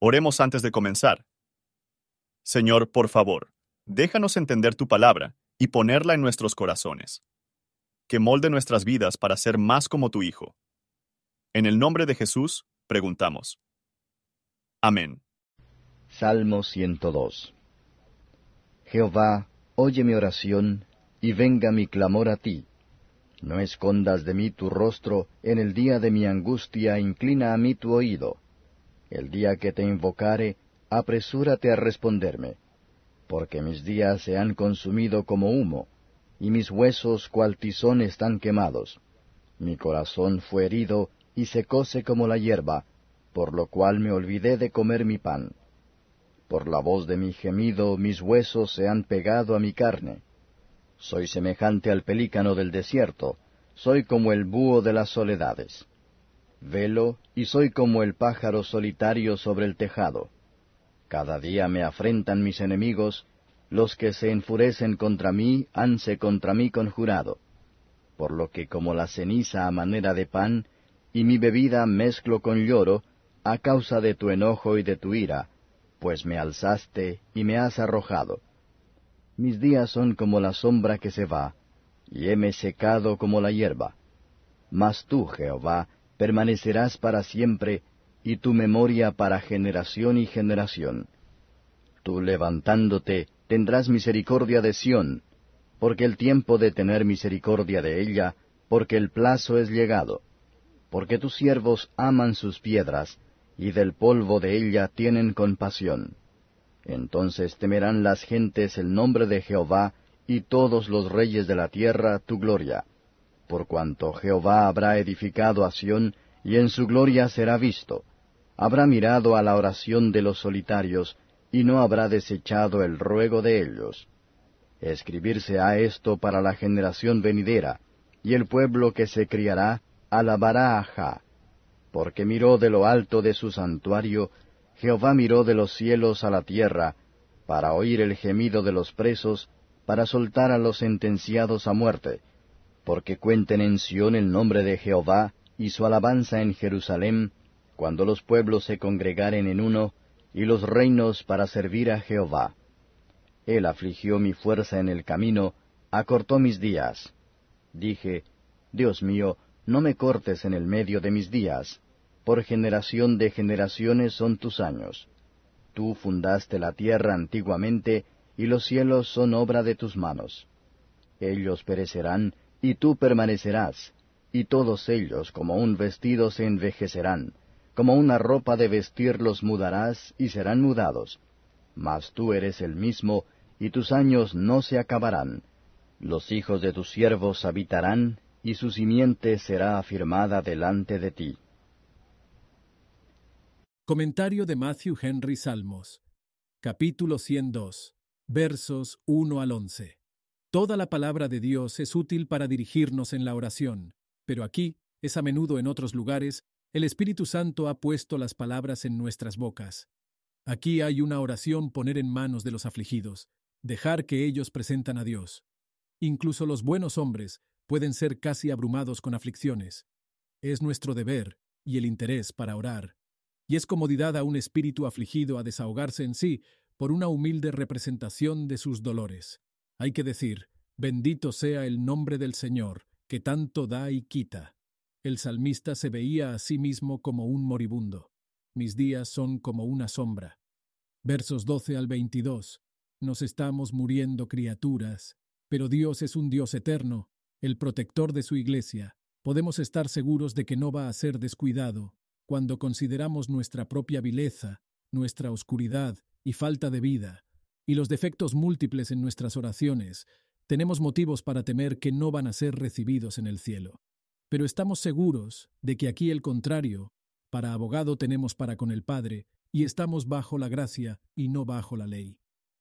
Oremos antes de comenzar. Señor, por favor, déjanos entender tu palabra y ponerla en nuestros corazones. Que molde nuestras vidas para ser más como tu Hijo. En el nombre de Jesús, preguntamos. Amén. Salmo 102 Jehová, oye mi oración, y venga mi clamor a ti. No escondas de mí tu rostro, en el día de mi angustia inclina a mí tu oído. El día que te invocare, apresúrate a responderme, porque mis días se han consumido como humo, y mis huesos cual tizón están quemados. Mi corazón fue herido y secóse como la hierba, por lo cual me olvidé de comer mi pan. Por la voz de mi gemido mis huesos se han pegado a mi carne. Soy semejante al pelícano del desierto, soy como el búho de las soledades. Velo y soy como el pájaro solitario sobre el tejado. Cada día me afrentan mis enemigos, los que se enfurecen contra mí hanse contra mí conjurado. Por lo que como la ceniza a manera de pan, y mi bebida mezclo con lloro, a causa de tu enojo y de tu ira, pues me alzaste y me has arrojado. Mis días son como la sombra que se va, y heme secado como la hierba. Mas tú, Jehová, permanecerás para siempre, y tu memoria para generación y generación. Tú levantándote tendrás misericordia de Sión, porque el tiempo de tener misericordia de ella, porque el plazo es llegado. Porque tus siervos aman sus piedras, y del polvo de ella tienen compasión. Entonces temerán las gentes el nombre de Jehová, y todos los reyes de la tierra tu gloria por cuanto Jehová habrá edificado a Sión, y en su gloria será visto. Habrá mirado a la oración de los solitarios, y no habrá desechado el ruego de ellos. Escribirse ha esto para la generación venidera, y el pueblo que se criará alabará a Jah. Porque miró de lo alto de su santuario, Jehová miró de los cielos a la tierra, para oír el gemido de los presos, para soltar a los sentenciados a muerte, porque cuenten en Sión el nombre de Jehová y su alabanza en Jerusalén, cuando los pueblos se congregaren en uno, y los reinos para servir a Jehová. Él afligió mi fuerza en el camino, acortó mis días. Dije, Dios mío, no me cortes en el medio de mis días, por generación de generaciones son tus años. Tú fundaste la tierra antiguamente, y los cielos son obra de tus manos. Ellos perecerán, y tú permanecerás, y todos ellos como un vestido se envejecerán, como una ropa de vestir los mudarás y serán mudados. Mas tú eres el mismo, y tus años no se acabarán. Los hijos de tus siervos habitarán, y su simiente será afirmada delante de ti. Comentario de Matthew Henry Salmos, capítulo 102, versos 1 al 11. Toda la palabra de Dios es útil para dirigirnos en la oración, pero aquí, es a menudo en otros lugares, el Espíritu Santo ha puesto las palabras en nuestras bocas. Aquí hay una oración poner en manos de los afligidos, dejar que ellos presentan a Dios. Incluso los buenos hombres pueden ser casi abrumados con aflicciones. Es nuestro deber y el interés para orar. Y es comodidad a un espíritu afligido a desahogarse en sí por una humilde representación de sus dolores. Hay que decir, bendito sea el nombre del Señor, que tanto da y quita. El salmista se veía a sí mismo como un moribundo. Mis días son como una sombra. Versos 12 al 22. Nos estamos muriendo criaturas, pero Dios es un Dios eterno, el protector de su iglesia. Podemos estar seguros de que no va a ser descuidado cuando consideramos nuestra propia vileza, nuestra oscuridad y falta de vida, y los defectos múltiples en nuestras oraciones, tenemos motivos para temer que no van a ser recibidos en el cielo. Pero estamos seguros de que aquí el contrario, para abogado tenemos para con el Padre, y estamos bajo la gracia y no bajo la ley.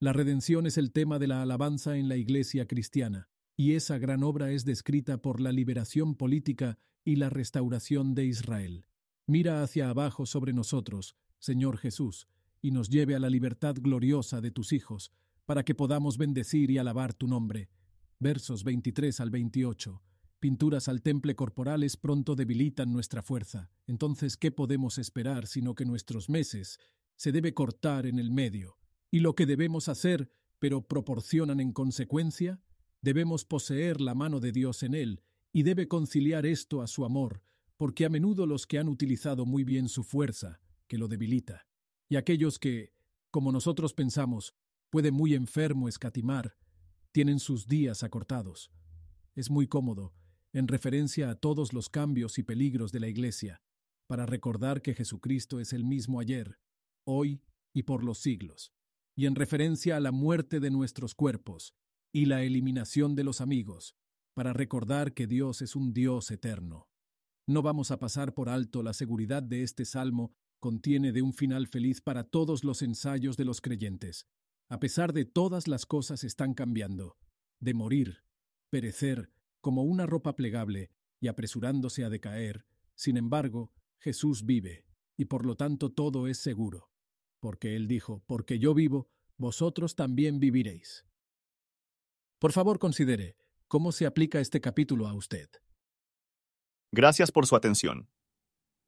La redención es el tema de la alabanza en la Iglesia cristiana, y esa gran obra es descrita por la liberación política y la restauración de Israel. Mira hacia abajo sobre nosotros, Señor Jesús, y nos lleve a la libertad gloriosa de tus hijos, para que podamos bendecir y alabar tu nombre. Versos 23 al 28. Pinturas al temple corporales pronto debilitan nuestra fuerza. Entonces, ¿qué podemos esperar sino que nuestros meses se debe cortar en el medio, y lo que debemos hacer, pero proporcionan en consecuencia, debemos poseer la mano de Dios en él, y debe conciliar esto a su amor, porque a menudo los que han utilizado muy bien su fuerza, que lo debilita, y aquellos que, como nosotros pensamos, puede muy enfermo escatimar, tienen sus días acortados. Es muy cómodo, en referencia a todos los cambios y peligros de la Iglesia, para recordar que Jesucristo es el mismo ayer, hoy y por los siglos, y en referencia a la muerte de nuestros cuerpos y la eliminación de los amigos, para recordar que Dios es un Dios eterno. No vamos a pasar por alto la seguridad de este salmo contiene de un final feliz para todos los ensayos de los creyentes. A pesar de todas las cosas están cambiando, de morir, perecer, como una ropa plegable y apresurándose a decaer, sin embargo, Jesús vive, y por lo tanto todo es seguro. Porque Él dijo, porque yo vivo, vosotros también viviréis. Por favor, considere cómo se aplica este capítulo a usted. Gracias por su atención.